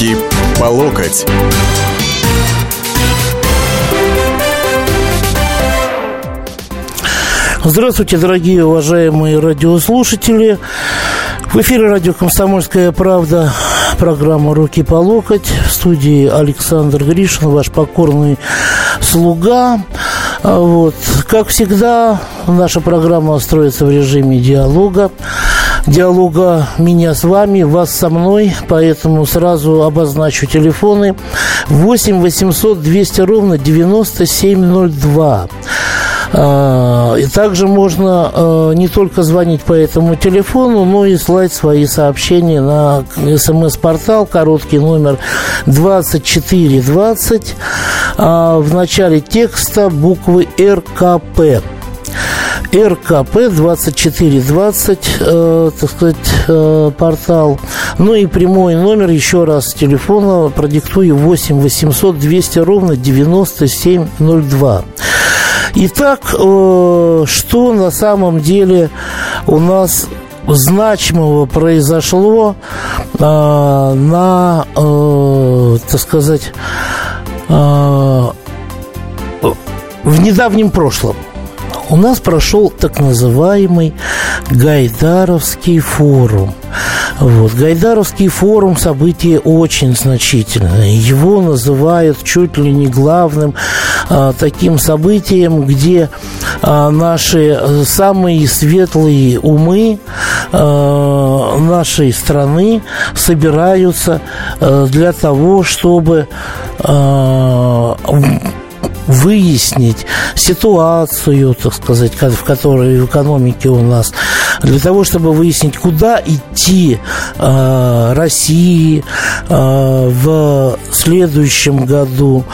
Руки по локоть. Здравствуйте, дорогие уважаемые радиослушатели. В эфире радио «Комсомольская правда» программа «Руки по локоть». В студии Александр Гришин, ваш покорный слуга. Вот. Как всегда, наша программа строится в режиме диалога. Диалога меня с вами, вас со мной, поэтому сразу обозначу телефоны 8 800 200 ровно 9702. А, и также можно а, не только звонить по этому телефону, но и слать свои сообщения на смс-портал, короткий номер 2420. А, в начале текста буквы РКП. РКП 2420, э, так сказать, э, портал. Ну и прямой номер, еще раз, телефона продиктую 8 800 200 ровно 9702. Итак, э, что на самом деле у нас значимого произошло э, на, э, так сказать, э, в недавнем прошлом у нас прошел так называемый Гайдаровский форум. Вот. Гайдаровский форум событие очень значительное. Его называют чуть ли не главным а, таким событием, где а, наши самые светлые умы а, нашей страны собираются а, для того, чтобы а, выяснить ситуацию, так сказать, в которой в экономике у нас, для того, чтобы выяснить, куда идти э, России э, в следующем году,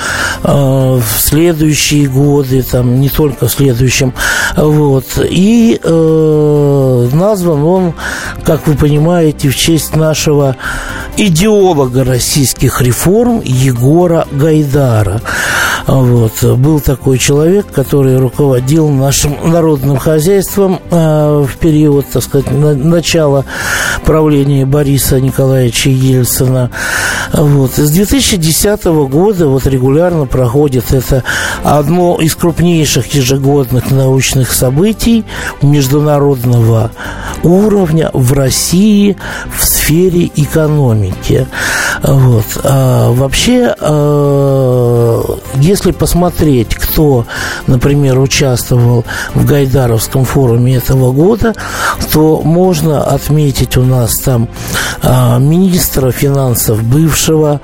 э, в следующие годы, там не только в следующем, вот. И э, назван он, как вы понимаете, в честь нашего идеолога российских реформ Егора Гайдара. Вот. Был такой человек, который руководил нашим народным хозяйством э, в период, так сказать, на, начала правления Бориса Николаевича Ельцина. Вот. С 2010 года вот регулярно проходит это одно из крупнейших ежегодных научных событий международного уровня в России в сфере экономики. Вот. А, вообще, а, если посмотреть, кто, например, участвовал в Гайдаровском форуме этого года, то можно отметить у нас там а, министра финансов бывшего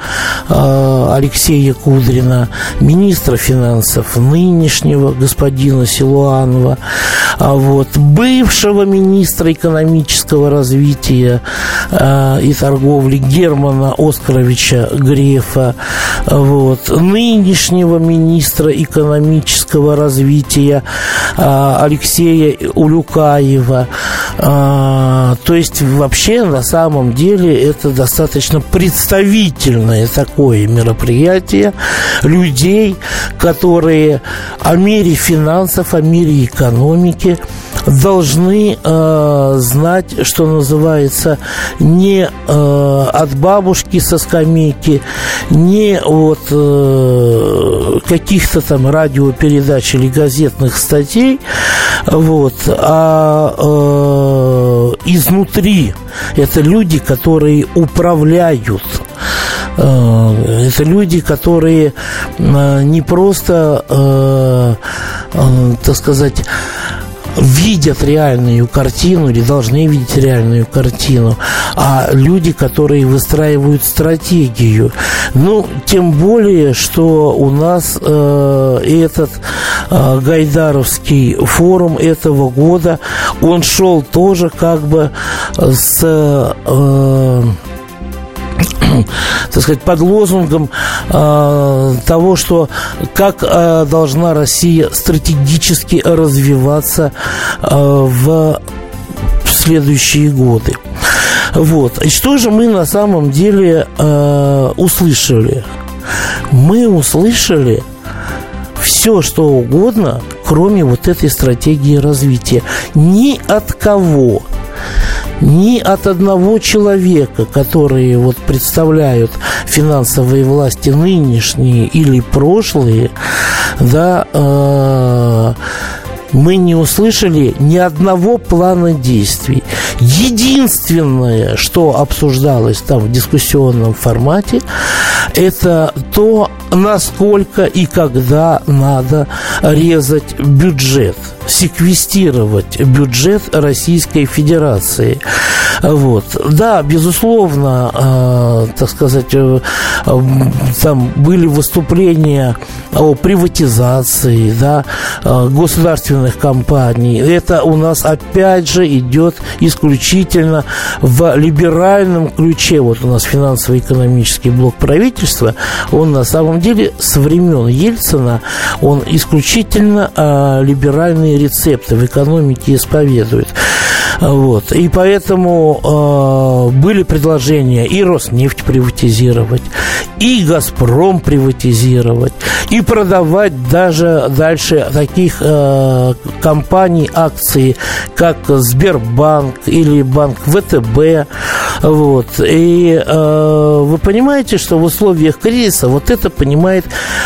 а, Алексея Кудрина, министра финансов нынешнего господина Силуанова, вот бывшего министра экономического развития а, и торговли Германа Оскаровича Грефа, вот, нынешнего министра экономического развития а, Алексея Улюкаева. А, то есть вообще на самом деле это достаточно представительное такое мероприятие людей, которые о мире финансов, о мире экономики должны э, знать, что называется, не э, от бабушки со скамейки, не от э, каких-то там радиопередач или газетных статей, вот, а э, изнутри. Это люди, которые управляют э, это люди, которые э, не просто, э, так сказать, видят реальную картину или должны видеть реальную картину, а люди, которые выстраивают стратегию. Ну, тем более, что у нас э, этот э, Гайдаровский форум этого года, он шел тоже как бы с... Э, так сказать, под лозунгом э, того, что как э, должна Россия стратегически развиваться э, в следующие годы. Вот. И что же мы на самом деле э, услышали? Мы услышали все, что угодно, кроме вот этой стратегии развития. Ни от кого ни от одного человека, которые вот представляют финансовые власти нынешние или прошлые, да, э, мы не услышали ни одного плана действий. Единственное, что обсуждалось там в дискуссионном формате, это то, насколько и когда надо резать бюджет, секвестировать бюджет Российской Федерации. Вот. Да, безусловно, э, так сказать, э, там были выступления о приватизации, да, э, государственных компаний. Это у нас опять же идет исключительно в либеральном ключе. Вот у нас финансово-экономический блок правительства, он на самом деле с времен Ельцина, он исключительно э, либеральные рецепты в экономике исповедует. Вот. И поэтому э, были предложения и Роснефть приватизировать, и Газпром приватизировать, и продавать даже дальше таких э, компаний акции, как Сбербанк или банк ВТБ. Вот. И э, вы понимаете, что в условиях кризиса вот это понимает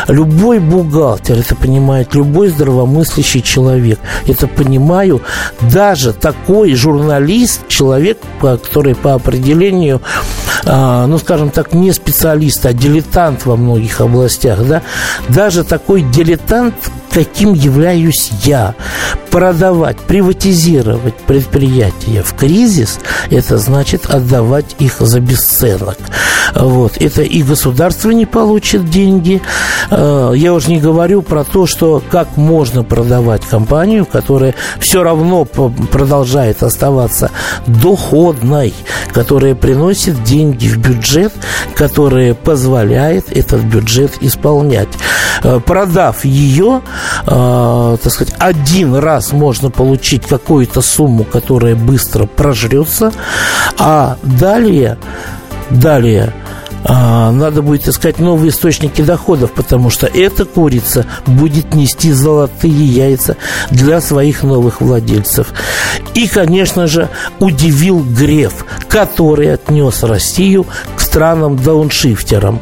любой бухгалтер, это понимает любой здравомыслящий человек. Это понимаю даже такой журналист, человек, который по определению, а, ну, скажем так, не специалист, а дилетант во многих областях, да, даже такой дилетант, каким являюсь я. Продавать, приватизировать предприятия в кризис, это значит отдавать их за бесценок. Вот. Это и государство не получит деньги. А, я уже не говорю про то, что как можно продавать компанию, которая все равно продолжает оставаться доходной, которая приносит деньги в бюджет, которая позволяет этот бюджет исполнять. А, продав ее, э, так сказать, один раз можно получить какую-то сумму, которая быстро прожрется, а далее, далее надо будет искать новые источники доходов, потому что эта курица будет нести золотые яйца для своих новых владельцев. И, конечно же, удивил Греф, который отнес Россию к странам дауншифтерам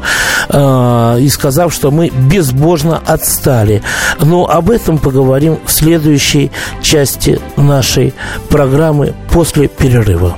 э, и сказав, что мы безбожно отстали. Но об этом поговорим в следующей части нашей программы после перерыва.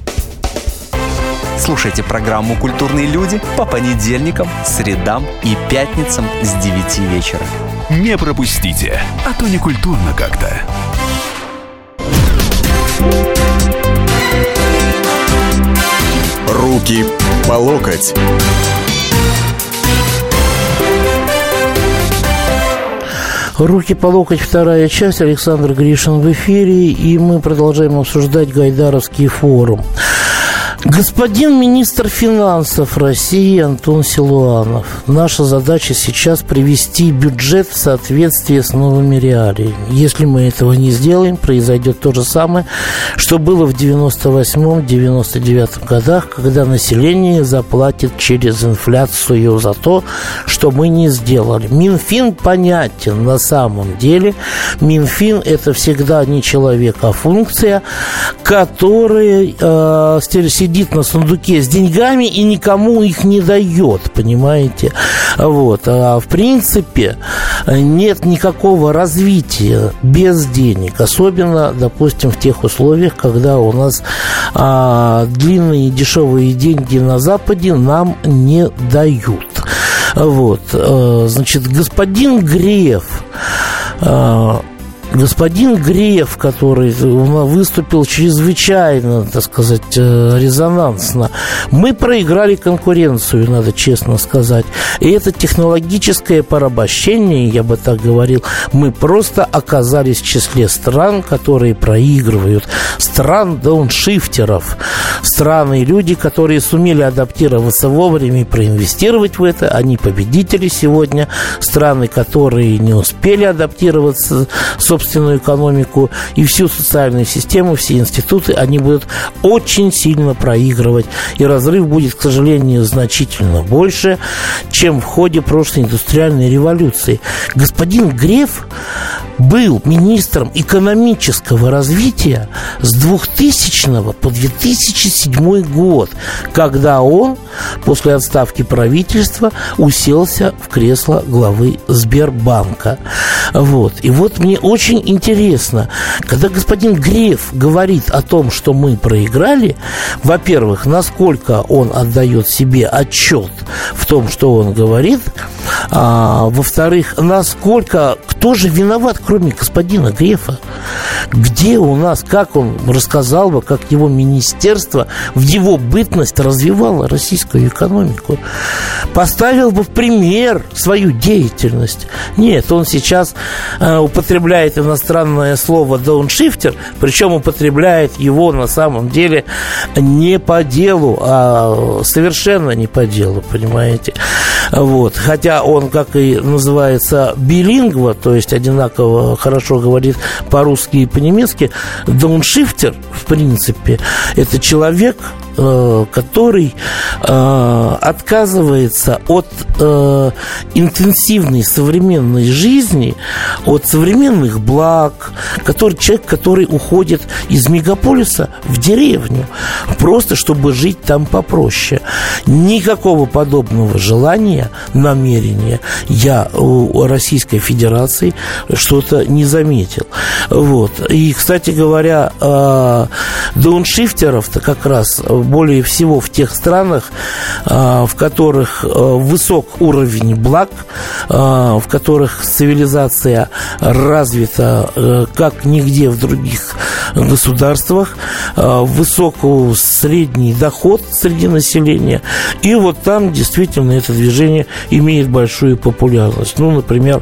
Слушайте программу «Культурные люди» по понедельникам, средам и пятницам с 9 вечера. Не пропустите, а то не культурно как-то. Руки по локоть. Руки по локоть, вторая часть. Александр Гришин в эфире. И мы продолжаем обсуждать Гайдаровский форум. Господин министр финансов России Антон Силуанов. Наша задача сейчас привести бюджет в соответствие с новыми реалиями. Если мы этого не сделаем, произойдет то же самое, что было в 98-99 годах, когда население заплатит через инфляцию за то, что мы не сделали. Минфин понятен на самом деле. Минфин это всегда не человек, а функция, которая э, сидит на сундуке с деньгами и никому их не дает, понимаете? Вот. А в принципе нет никакого развития без денег, особенно, допустим, в тех условиях, когда у нас а, длинные дешевые деньги на Западе нам не дают. Вот. Э, значит, господин Греф э, господин Греф, который выступил чрезвычайно, так сказать, э, резонансно, мы проиграли конкуренцию, надо честно сказать. И это технологическое порабощение, я бы так говорил, мы просто оказались в числе стран, которые проигрывают. Стран дауншифтеров. Страны и люди, которые сумели адаптироваться вовремя и проинвестировать в это, они победители сегодня. Страны, которые не успели адаптироваться, собственную экономику и всю социальную систему, все институты, они будут очень сильно проигрывать. И разрыв будет, к сожалению, значительно больше, чем в ходе прошлой индустриальной революции. Господин Греф был министром экономического развития с 2000 по 2007 год, когда он после отставки правительства уселся в кресло главы Сбербанка. Вот. И вот мне очень интересно, когда господин Греф говорит о том, что мы проиграли, во-первых, насколько он отдает себе отчет в том, что он говорит, а, во-вторых, насколько, кто же виноват, кроме господина Грефа? Где у нас, как он рассказал бы, как его министерство в его бытность развивало российскую экономику? Поставил бы в пример свою деятельность. Нет, он сейчас э, употребляет иностранное слово дауншифтер, причем употребляет его на самом деле не по делу, а совершенно не по делу, понимаете? Вот. Хотя он, как и называется, билингва, то есть одинаково хорошо говорит по-русски и по-немецки, дауншифтер, в принципе, это человек, который э, отказывается от э, интенсивной современной жизни, от современных благ, который, человек, который уходит из мегаполиса в деревню, просто чтобы жить там попроще. Никакого подобного желания, намерения я у Российской Федерации что-то не заметил. Вот. И, кстати говоря, дауншифтеров-то как раз более всего в тех странах, а, в которых а, высок уровень благ, а, в которых цивилизация развита как нигде в других государствах, высокий средний доход среди населения. И вот там действительно это движение имеет большую популярность. Ну, например,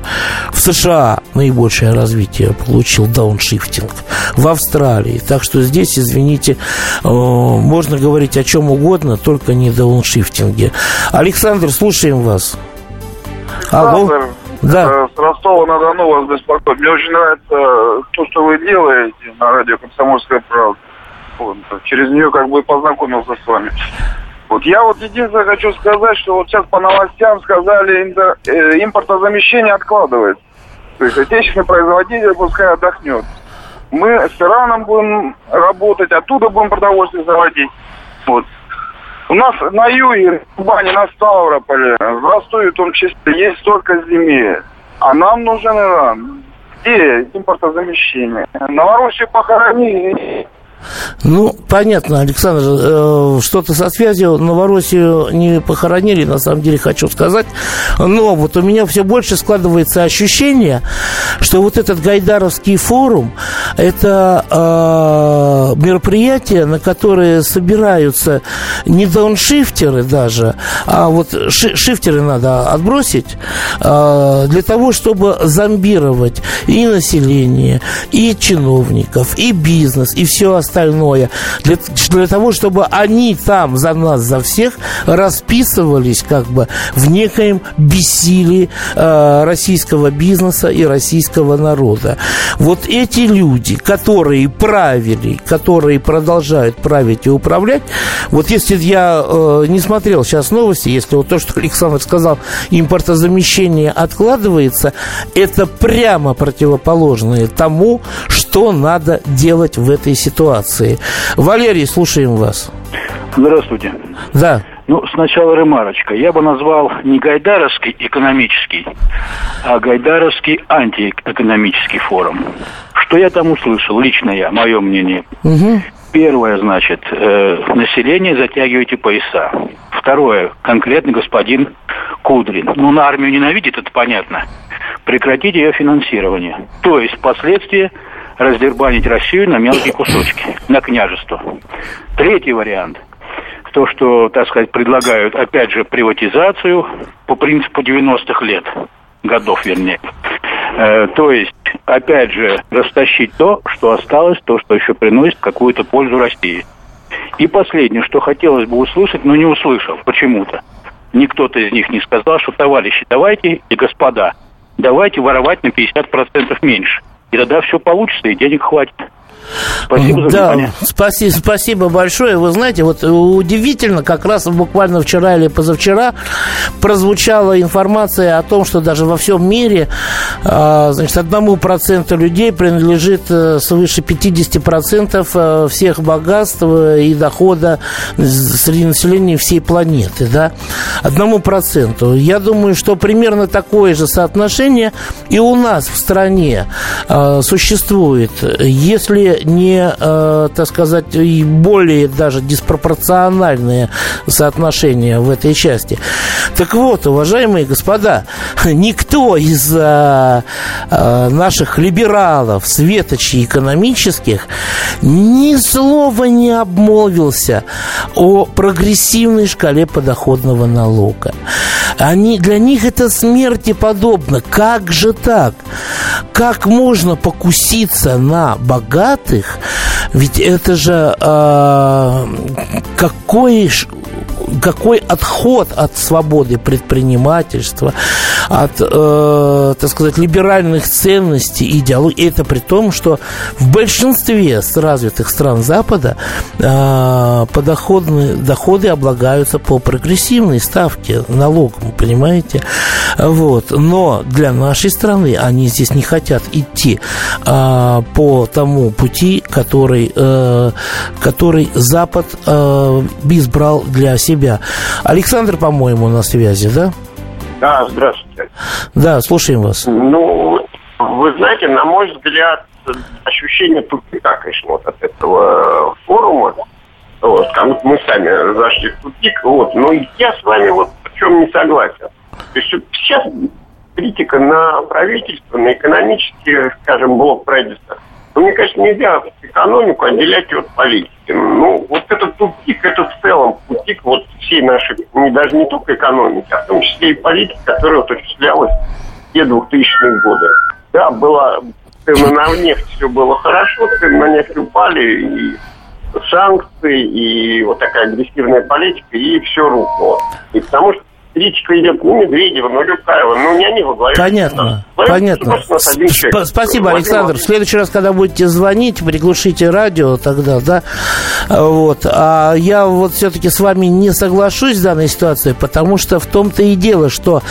в США наибольшее развитие получил дауншифтинг, в Австралии. Так что здесь, извините, можно говорить говорить о чем угодно, только не дауншифтинге. Александр, слушаем вас. Алло. Да. С Ростова-на-Дону вас беспокоит. Мне очень нравится то, что вы делаете на радио «Комсомольская правда». Вот. Через нее как бы познакомился с вами. Вот я вот единственное хочу сказать, что вот сейчас по новостям сказали, э, импортозамещение откладывается. То есть отечественный производитель пускай отдохнет. Мы с Ираном будем работать, оттуда будем продовольствие заводить. Вот. У нас на юге, в Бане, на Ставрополе, в Ростове в том числе, есть столько земель. А нам нужен Иран. Где импортозамещение? Новороссию похоронили, ну, понятно, Александр, э, что-то со связью Новороссию не похоронили, на самом деле хочу сказать. Но вот у меня все больше складывается ощущение, что вот этот Гайдаровский форум – это э, мероприятие, на которое собираются не дауншифтеры даже, а вот ши шифтеры надо отбросить э, для того, чтобы зомбировать и население, и чиновников, и бизнес, и все остальное, для, для того, чтобы они там за нас, за всех расписывались как бы в некоем бессилии э, российского бизнеса и российского народа. Вот эти люди, которые правили, которые продолжают править и управлять, вот если я э, не смотрел сейчас новости, если вот то, что Александр сказал, импортозамещение откладывается, это прямо противоположное тому, что надо делать в этой ситуации ситуации. Валерий, слушаем вас. Здравствуйте. Да. Ну, сначала ремарочка. Я бы назвал не Гайдаровский экономический, а Гайдаровский антиэкономический форум. Что я там услышал, лично я, мое мнение. Угу. Первое, значит, э, население затягивайте пояса. Второе, конкретно господин Кудрин. Ну, на армию ненавидит, это понятно. Прекратить ее финансирование. То есть последствия раздербанить Россию на мелкие кусочки, на княжество. Третий вариант – то, что, так сказать, предлагают, опять же, приватизацию по принципу 90-х лет, годов, вернее. Э, то есть, опять же, растащить то, что осталось, то, что еще приносит какую-то пользу России. И последнее, что хотелось бы услышать, но не услышал почему-то. Никто-то из них не сказал, что, товарищи, давайте и господа, давайте воровать на 50% меньше. И тогда все получится, и денег хватит. Спасибо за да, внимание. Спасибо, спасибо большое. Вы знаете, вот удивительно, как раз буквально вчера или позавчера прозвучала информация о том, что даже во всем мире а, значит, одному проценту людей принадлежит э, свыше 50% э, всех богатств и дохода среди населения всей планеты. Да? Одному проценту. Я думаю, что примерно такое же соотношение и у нас в стране а, существует. Если не, э, так сказать, и более даже диспропорциональные соотношения в этой части. Так вот, уважаемые господа, никто из э, э, наших либералов, светочей экономических, ни слова не обмолвился о прогрессивной шкале подоходного налога. Они, для них это смерти подобно. Как же так? Как можно покуситься на богатых? Ведь это же э, какой какой отход от свободы предпринимательства, от, э, так сказать, либеральных ценностей, идеологии. Это при том, что в большинстве развитых стран Запада э, подоходные доходы облагаются по прогрессивной ставке налогом, понимаете? Вот. Но для нашей страны они здесь не хотят идти э, по тому пути, который, э, который Запад э, избрал для себя. Александр, по-моему, на связи, да? Да, здравствуйте. Да, слушаем вас. Ну, вы знаете, на мой взгляд, ощущение тупика, конечно, вот от этого форума. Вот, как будто мы сами зашли в тупик. Вот. Но я с вами вот в чем не согласен. То есть сейчас критика на правительство, на экономический, скажем, блок правительства – ну, мне кажется, нельзя экономику отделять от политики. Ну, вот этот тупик, это в целом тупик вот всей нашей, не, даже не только экономики, а в том числе и политики, которая вот осуществлялась в те 2000-е годы. Да, была цены на нефть, все было хорошо, цены на нефть упали, и санкции, и вот такая агрессивная политика, и все рухнуло. И потому что критика идет ну Медведева, ну Люкаева, ну не они во главе. Понятно, понятно. Сп- спасибо, Александр. В следующий раз, когда будете звонить, приглушите радио тогда, да. Вот. А я вот все-таки с вами не соглашусь в данной ситуации, потому что в том-то и дело, что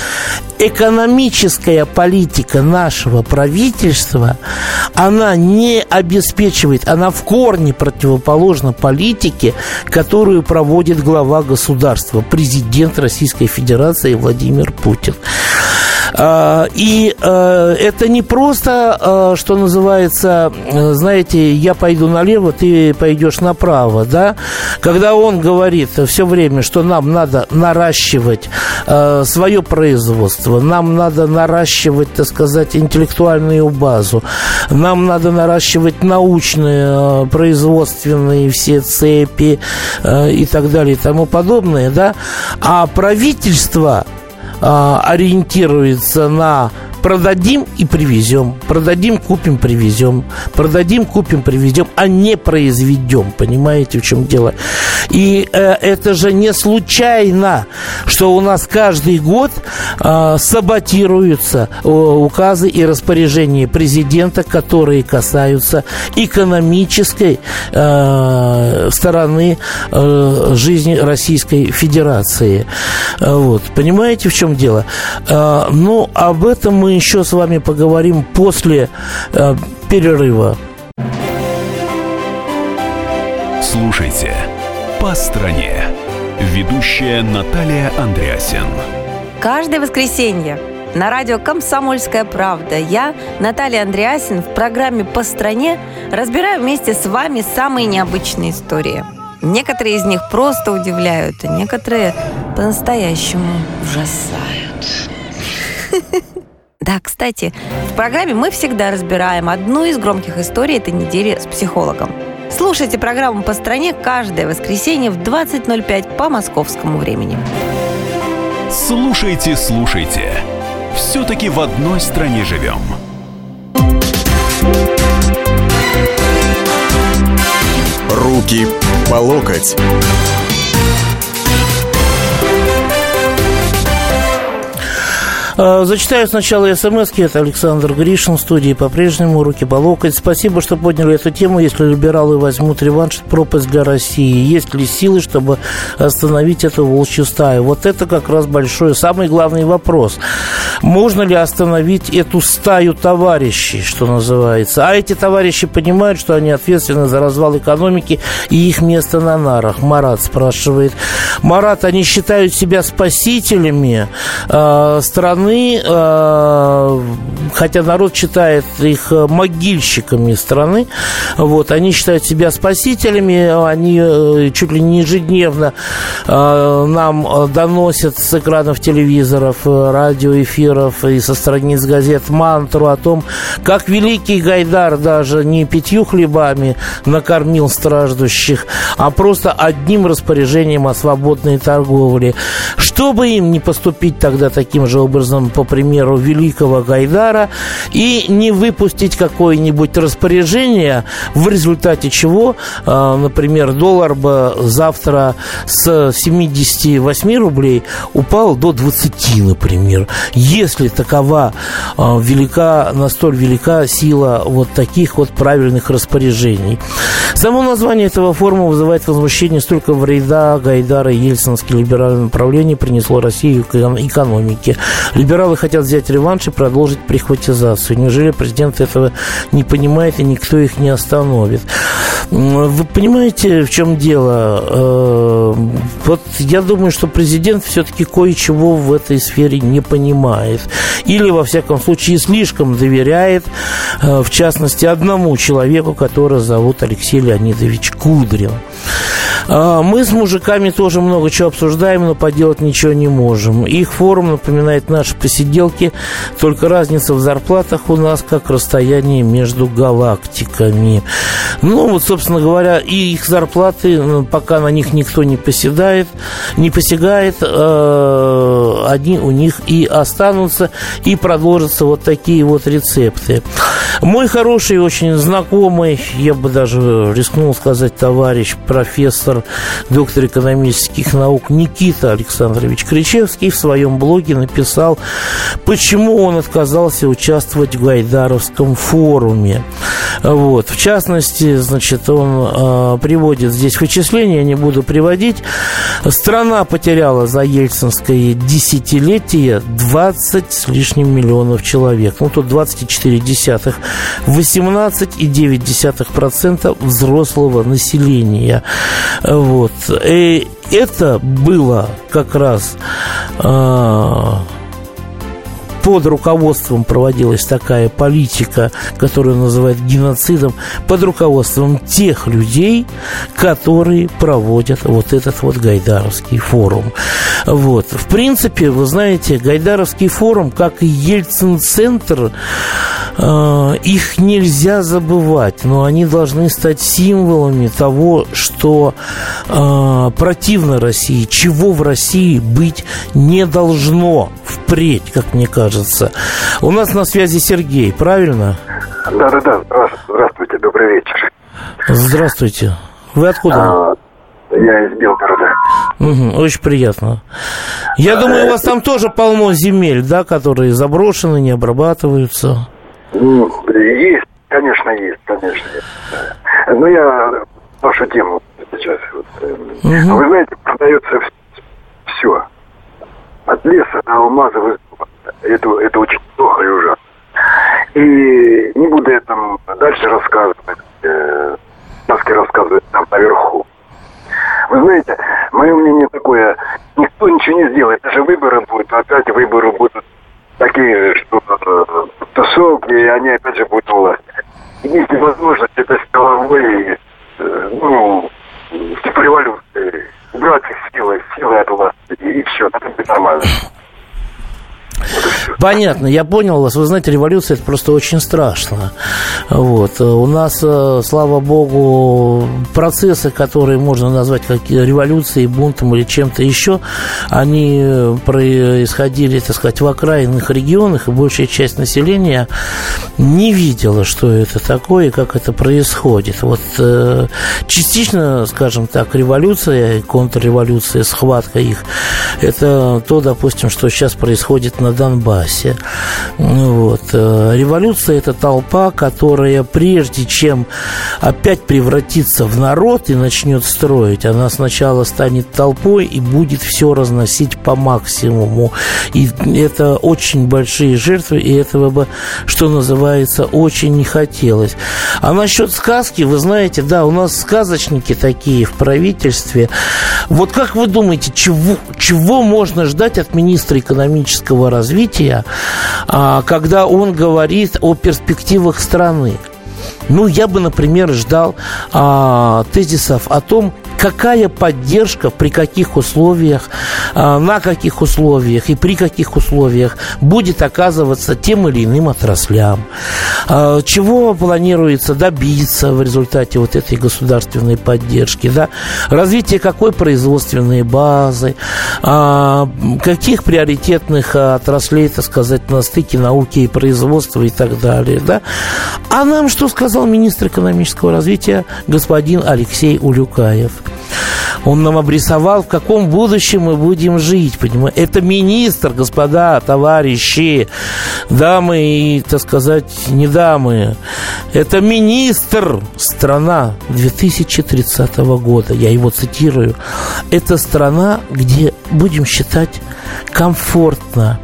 экономическая политика нашего правительства, она не обеспечивает, она в корне противоположна политике, которую проводит глава государства, президент Российской Федерации Владимир Путин. А, и а, это не просто, а, что называется, знаете, я пойду налево, ты пойдешь направо, да? Когда он говорит все время, что нам надо наращивать свое производство, нам надо наращивать, так сказать, интеллектуальную базу, нам надо наращивать научные, производственные все цепи и так далее и тому подобное, да? А правительство ориентируется на продадим и привезем, продадим, купим, привезем, продадим, купим, привезем, а не произведем, понимаете, в чем дело? И э, это же не случайно, что у нас каждый год э, саботируются э, указы и распоряжения президента, которые касаются экономической э, стороны э, жизни Российской Федерации. Э, вот, понимаете, в чем дело? Э, ну, об этом мы еще с вами поговорим после э, перерыва. Слушайте «По стране». Ведущая Наталья Андреасен. Каждое воскресенье на радио «Комсомольская правда» я, Наталья Андреасин, в программе «По стране» разбираю вместе с вами самые необычные истории – Некоторые из них просто удивляют, а некоторые по-настоящему ужасают. Да, кстати, в программе мы всегда разбираем одну из громких историй этой недели с психологом. Слушайте программу «По стране» каждое воскресенье в 20.05 по московскому времени. Слушайте, слушайте. Все-таки в одной стране живем. Руки по локоть. Зачитаю сначала смс -ки. Это Александр Гришин в студии по-прежнему. Руки по локоть. Спасибо, что подняли эту тему. Если либералы возьмут реванш, пропасть для России. Есть ли силы, чтобы остановить эту волчью стаю? Вот это как раз большой, самый главный вопрос. Можно ли остановить эту стаю товарищей, что называется? А эти товарищи понимают, что они ответственны за развал экономики и их место на нарах. Марат спрашивает. Марат, они считают себя спасителями э, страны страны, э, хотя народ считает их могильщиками страны, вот, они считают себя спасителями, они э, чуть ли не ежедневно э, нам доносят с экранов телевизоров, радиоэфиров и со страниц газет мантру о том, как великий Гайдар даже не пятью хлебами накормил страждущих, а просто одним распоряжением о свободной торговле. Чтобы им не поступить тогда таким же образом образом, по примеру великого Гайдара, и не выпустить какое-нибудь распоряжение, в результате чего, а, например, доллар бы завтра с 78 рублей упал до 20, например. Если такова а, велика, настоль велика сила вот таких вот правильных распоряжений. Само название этого форума вызывает возмущение столько вреда Гайдара и Ельцинское либеральное направление принесло России экономике. Либералы хотят взять реванш и продолжить прихватизацию. Неужели президент этого не понимает и никто их не остановит? Вы понимаете, в чем дело? Э, вот я думаю, что президент все-таки кое-чего в этой сфере не понимает. Или, во всяком случае, слишком доверяет, э, в частности, одному человеку, которого зовут Алексей Леонидович Кудрин. А, мы с мужиками тоже много чего обсуждаем, но поделать ничего не можем. Их форум напоминает наши посиделки, только разница в зарплатах у нас как расстояние между галактиками. Ну, вот, собственно говоря, и их зарплаты, ну, пока на них никто не поседает, не посягает, э, они у них и останутся, и продолжатся вот такие вот рецепты. Мой хороший, очень знакомый, я бы даже рискнул сказать, товарищ, профессор, доктор экономических наук Никита Александрович Кричевский в своем блоге написал, почему он отказался участвовать в Гайдаровском форуме. Вот. В частности, значит, он э, приводит здесь вычисления, я не буду приводить. Страна потеряла за ельцинское десятилетие 20 с лишним миллионов человек. Ну, тут 24 десятых. 18,9% взрослого населения. Вот. И это было как раз а, под руководством проводилась такая политика, которую называют геноцидом, под руководством тех людей, которые проводят вот этот вот Гайдаровский форум. Вот. В принципе, вы знаете, Гайдаровский форум, как и Ельцин-центр, э, их нельзя забывать, но они должны стать символами того, что э, противно России, чего в России быть не должно впредь, как мне кажется. У нас на связи Сергей, правильно? Да-да-да, здравствуйте, добрый вечер. Здравствуйте. Вы откуда? А, я из Белгорода. Угу, очень приятно. Я а, думаю, у вас там тоже полно земель, да, которые заброшены, не обрабатываются. Ну, есть, конечно, есть, конечно, есть. Но я вашу тему сейчас. Вот, угу. Вы знаете, продается все. От леса до алмазовых это, это очень плохо и ужасно. И не буду я там дальше рассказывать. Э, Маски рассказывает там наверху. Вы знаете, мое мнение такое, никто ничего не сделает. Даже выборы будут, опять выборы будут такие, что э, тусовки, и они опять же будут власть. Есть возможность это с головой, э, ну, революции. Убрать их силы, силы от власти, и, и все, это нормально. Понятно, я понял вас. Вы знаете, революция это просто очень страшно. Вот. У нас, э, слава богу, процессы, которые можно назвать как революцией, бунтом или чем-то еще, они происходили, так сказать, в окраинных регионах, и большая часть населения не видела, что это такое и как это происходит. Вот э, частично, скажем так, революция, контрреволюция, схватка их, это то, допустим, что сейчас происходит на Донбассе. Вот. Э, революция – это толпа, которая прежде чем опять превратиться в народ и начнет строить, она сначала станет толпой и будет все разносить по максимуму. И это очень большие жертвы, и этого бы, что называется, очень не хотелось. А насчет сказки, вы знаете, да, у нас сказочники такие в правительстве. Вот как вы думаете, чего, чего можно ждать от министра экономического развития, а, когда он говорит о перспективах страны. Ну, я бы, например, ждал а, тезисов о том, какая поддержка при каких условиях, а, на каких условиях и при каких условиях будет оказываться тем или иным отраслям. А, чего планируется добиться в результате вот этой государственной поддержки, да? Развитие какой производственной базы, а, каких приоритетных отраслей, так сказать, на стыке науки и производства и так далее, да? А нам что сказал министр экономического развития господин Алексей Улюкаев? Он нам обрисовал, в каком будущем мы будем жить, понимаете? Это министр, господа, товарищи, дамы и, так сказать, не дамы. Это министр страна 2030 года, я его цитирую. Это страна, где, будем считать, комфортно,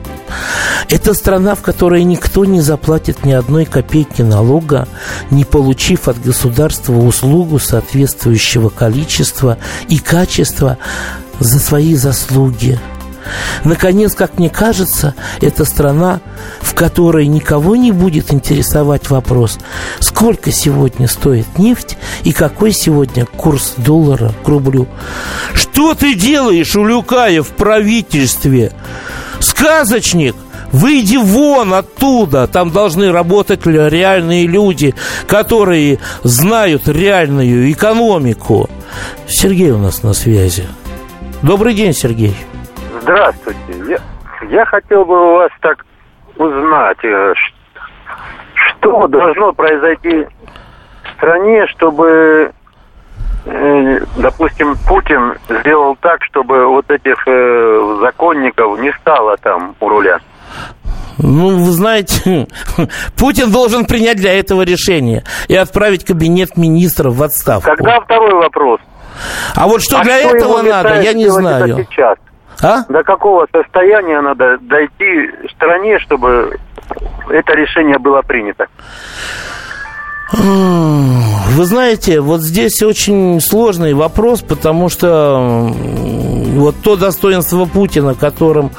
это страна, в которой никто не заплатит ни одной копейки налога, не получив от государства услугу соответствующего количества и качества за свои заслуги. Наконец, как мне кажется, это страна, в которой никого не будет интересовать вопрос, сколько сегодня стоит нефть и какой сегодня курс доллара к рублю. Что ты делаешь, Улюкаев, в правительстве? Сказочник! Выйди вон оттуда. Там должны работать реальные люди, которые знают реальную экономику. Сергей у нас на связи. Добрый день, Сергей. Здравствуйте. Я, я хотел бы у вас так узнать, э, что должно произойти в стране, чтобы допустим, Путин сделал так, чтобы вот этих э, законников не стало там у руля? Ну, вы знаете, Путин должен принять для этого решение и отправить кабинет министров в отставку. Тогда второй вопрос. А вот что а для что этого надо, я не знаю. Сейчас? А? До какого состояния надо дойти стране, чтобы это решение было принято? Вы знаете, вот здесь очень сложный вопрос, потому что вот то достоинство Путина, которым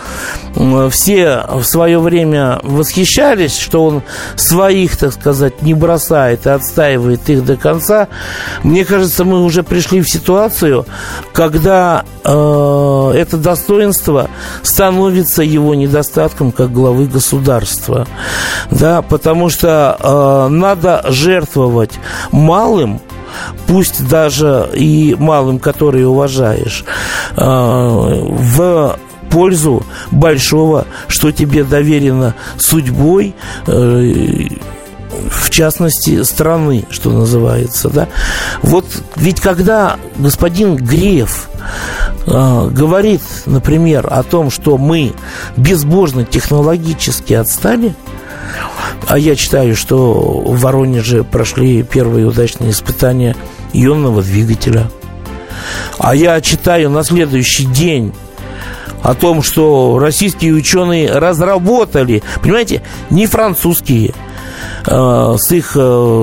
все в свое время восхищались, что он своих, так сказать, не бросает и отстаивает их до конца, мне кажется, мы уже пришли в ситуацию, когда э, это достоинство становится его недостатком как главы государства, да, потому что э, надо жертвовать малым, пусть даже и малым, которые уважаешь, э, в пользу большого, что тебе доверено судьбой, э, в частности, страны, что называется, да. Вот ведь когда господин Греф э, говорит, например, о том, что мы безбожно технологически отстали, а я считаю, что в Воронеже прошли первые удачные испытания ионного двигателя. А я читаю на следующий день о том, что российские ученые разработали, понимаете, не французские, с их э,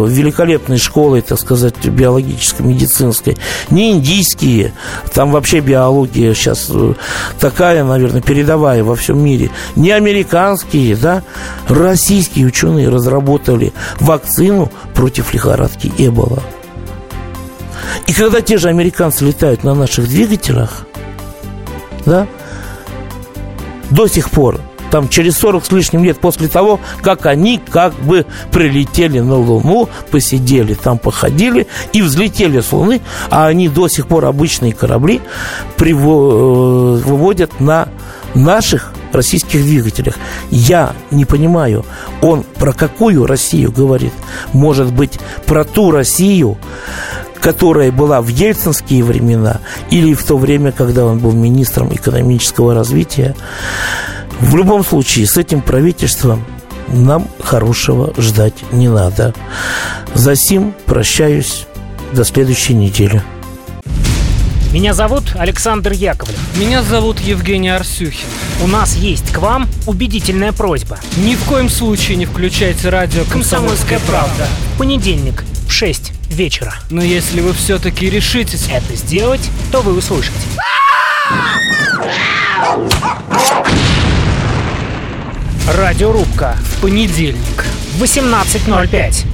великолепной школой, так сказать, биологической, медицинской, не индийские, там вообще биология сейчас э, такая, наверное, передовая во всем мире, не американские, да, российские ученые разработали вакцину против лихорадки Эбола. И когда те же американцы летают на наших двигателях, да, до сих пор там через 40 с лишним лет после того, как они как бы прилетели на Луну, посидели там, походили и взлетели с Луны, а они до сих пор обычные корабли э, выводят на наших российских двигателях. Я не понимаю, он про какую Россию говорит? Может быть, про ту Россию, которая была в ельцинские времена или в то время, когда он был министром экономического развития. В любом случае, с этим правительством нам хорошего ждать не надо. За сим прощаюсь до следующей недели. Меня зовут Александр Яковлев. Меня зовут Евгений Арсюхин. У нас есть к вам убедительная просьба. Ни в коем случае не включайте радио «Комсомольская правда». Понедельник в 6 вечера. Но если вы все-таки решитесь это сделать, то вы услышите. Радиорубка. Понедельник. В 18.05.